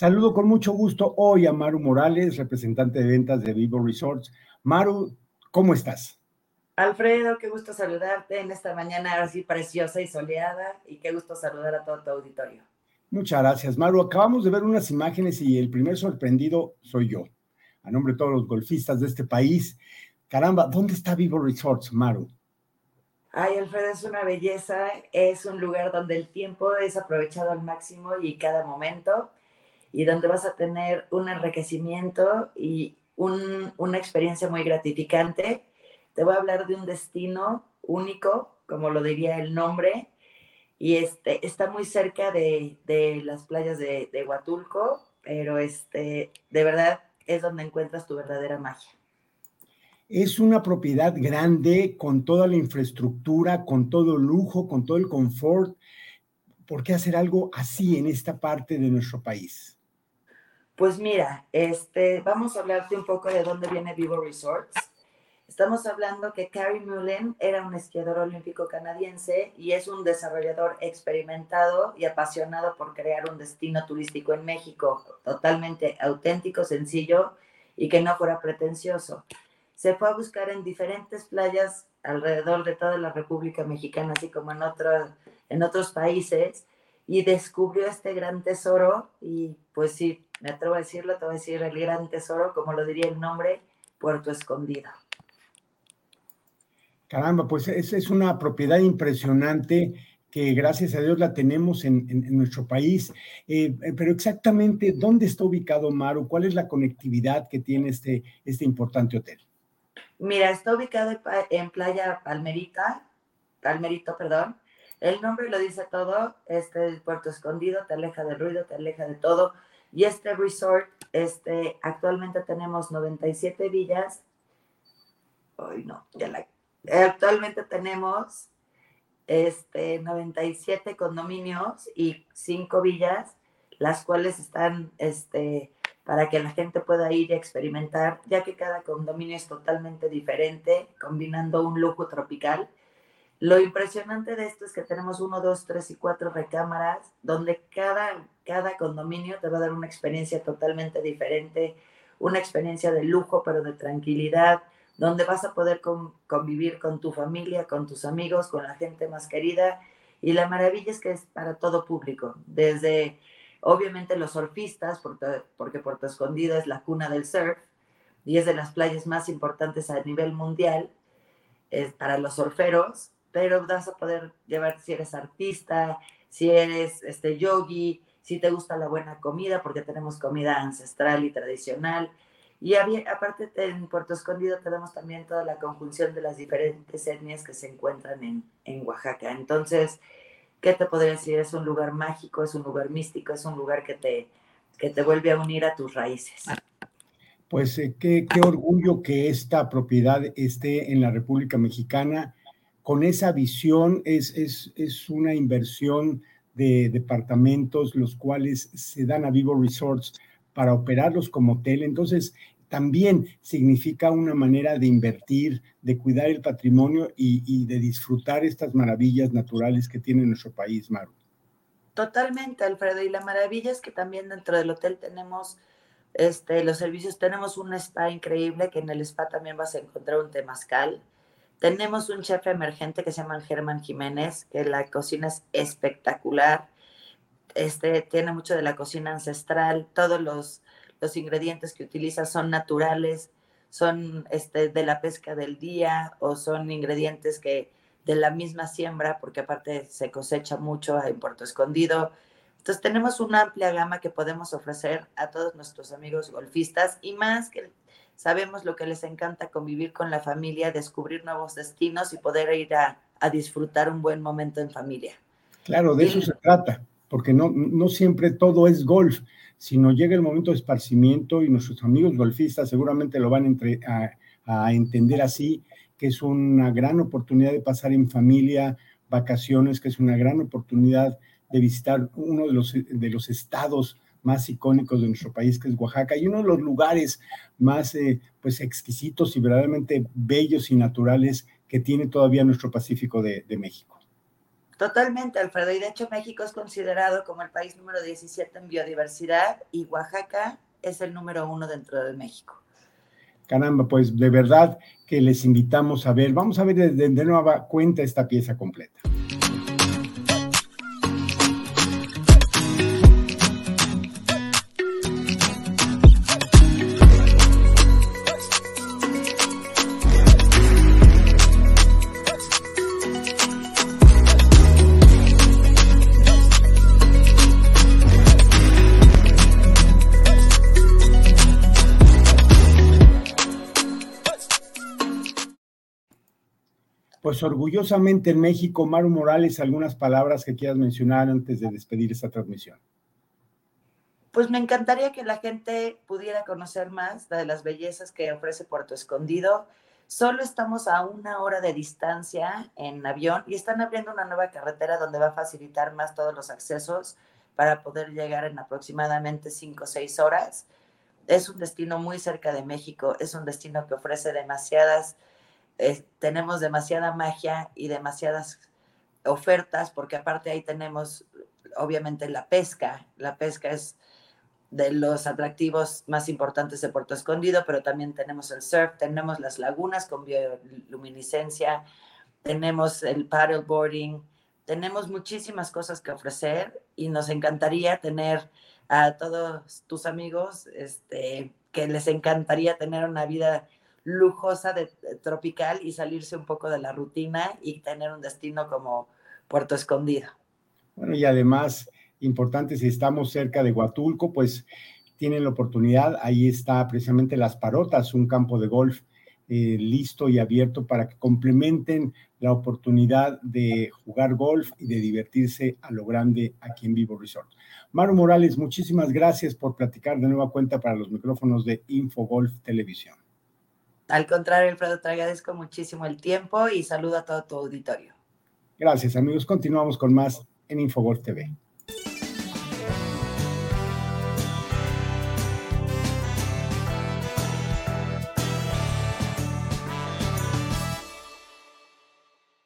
Saludo con mucho gusto hoy a Maru Morales, representante de ventas de Vivo Resorts. Maru, ¿cómo estás? Alfredo, qué gusto saludarte en esta mañana así preciosa y soleada y qué gusto saludar a todo tu auditorio. Muchas gracias, Maru. Acabamos de ver unas imágenes y el primer sorprendido soy yo, a nombre de todos los golfistas de este país. Caramba, ¿dónde está Vivo Resorts, Maru? Ay, Alfredo, es una belleza, es un lugar donde el tiempo es aprovechado al máximo y cada momento, y donde vas a tener un enriquecimiento y una experiencia muy gratificante. Te voy a hablar de un destino único, como lo diría el nombre, y este, está muy cerca de, las playas de, de, Huatulco, pero este, de verdad es donde encuentras tu verdadera magia. Es una propiedad grande con toda la infraestructura, con todo lujo, con todo el confort. ¿Por qué hacer algo así en esta parte de nuestro país? Pues mira, este, vamos a hablarte un poco de dónde viene Vivo Resorts. Estamos hablando que Carrie Mullen era un esquiador olímpico canadiense y es un desarrollador experimentado y apasionado por crear un destino turístico en México, totalmente auténtico, sencillo y que no fuera pretencioso se fue a buscar en diferentes playas alrededor de toda la República Mexicana, así como en, en otros países, y descubrió este gran tesoro, y pues sí, me atrevo a decirlo, te voy a decir el gran tesoro, como lo diría el nombre, Puerto Escondido. Caramba, pues esa es una propiedad impresionante que gracias a Dios la tenemos en, nuestro país. Eh, eh, pero exactamente, ¿dónde está ubicado Maru? ¿Cuál es la conectividad que tiene este, este importante hotel? Mira, está ubicado en Playa Palmerita, Palmerito, perdón. El nombre lo dice todo, este Puerto Escondido, te aleja del ruido, te aleja de todo. Y este resort, este, actualmente tenemos 97 villas. Ay, no, ya la... Actualmente tenemos este, 97 condominios y 5 villas, las cuales están este, para que la gente pueda ir y experimentar, ya que cada condominio es totalmente diferente, combinando un lujo tropical. Lo impresionante de esto es que tenemos uno, dos, tres y cuatro recámaras, donde cada, cada condominio te va a dar una experiencia totalmente diferente, una experiencia de lujo, pero de tranquilidad, donde vas a poder convivir con tu familia, con tus amigos, con la gente más querida. Y la maravilla es que es para todo público, desde Obviamente los surfistas, porque Puerto Escondido es la cuna del surf y es de las playas más importantes a nivel mundial es para los surferos, pero vas a poder llevar si eres artista, si eres este yogi, si te gusta la buena comida, porque tenemos comida ancestral y tradicional. Y aparte en Puerto Escondido tenemos también toda la conjunción de las diferentes etnias que se encuentran en, en Oaxaca. Entonces, ¿qué te podría decir? Es un lugar mágico, es un lugar místico, es un lugar que te, que te vuelve a unir a tus raíces. Pues eh, qué, qué, orgullo que esta propiedad esté en la República Mexicana. Con esa visión es, es, es una inversión de departamentos, los cuales se dan a Vivo Resorts para operarlos como hotel. Entonces, también significa una manera de invertir, de cuidar el patrimonio y, de disfrutar estas maravillas naturales que tiene nuestro país, Maru. Totalmente, Alfredo. Y la maravilla es que también dentro del hotel tenemos este, los servicios, tenemos un spa increíble, que en el spa también vas a encontrar un temazcal. Tenemos un chef emergente que se llama Germán Jiménez, que la cocina es espectacular. Este, tiene mucho de la cocina ancestral, todos los los ingredientes que utiliza son naturales, son este, de la pesca del día o son ingredientes que de la misma siembra, porque aparte se cosecha mucho en Puerto Escondido. Entonces tenemos una amplia gama que podemos ofrecer a todos nuestros amigos golfistas y más que sabemos lo que les encanta convivir con la familia, descubrir nuevos destinos y poder ir a, disfrutar un buen momento en familia. Claro, de eso se trata, porque no, no siempre todo es golf sino llega el momento de esparcimiento y nuestros amigos golfistas seguramente lo van a, entender así, que es una gran oportunidad de pasar en familia vacaciones, que es una gran oportunidad de visitar uno de los, de los estados más icónicos de nuestro país, que es Oaxaca, y uno de los lugares más eh, pues exquisitos y verdaderamente bellos y naturales que tiene todavía nuestro Pacífico de México. Totalmente, Alfredo. Y de hecho México es considerado como el país número 17 en biodiversidad y Oaxaca es el número uno dentro de México. Caramba, pues de verdad que les invitamos a ver. Vamos a ver de, de nueva cuenta esta pieza completa. Pues orgullosamente en México, Maru Morales, algunas palabras que quieras mencionar antes de despedir esta transmisión. Pues me encantaría que la gente pudiera conocer más de las bellezas que ofrece Puerto Escondido. Solo estamos a una hora de distancia en avión y están abriendo una nueva carretera donde va a facilitar más todos los accesos para poder llegar en aproximadamente cinco o seis horas. Es un destino muy cerca de México, es un destino que ofrece demasiadas tenemos demasiada magia y demasiadas ofertas, porque aparte ahí tenemos obviamente la pesca. La pesca es de los atractivos más importantes de Puerto Escondido, pero también tenemos el surf, tenemos las lagunas con bioluminiscencia, tenemos el paddleboarding, tenemos muchísimas cosas que ofrecer y nos encantaría tener a todos tus amigos este, que les encantaría tener una vida lujosa de, tropical y salirse un poco de la rutina y tener un destino como Puerto Escondido. Bueno, y además, importante, si estamos cerca de Huatulco, pues tienen la oportunidad, ahí está precisamente Las Parotas, un campo de golf eh, listo y abierto para que complementen la oportunidad de jugar golf y de divertirse a lo grande aquí en Vivo Resort. Maru Morales, muchísimas gracias por platicar de nueva cuenta para los micrófonos de Infogolf Televisión. Al contrario, Alfredo, te agradezco muchísimo el tiempo y saludo a todo tu auditorio. Gracias, amigos. Continuamos con más en Infogol TV.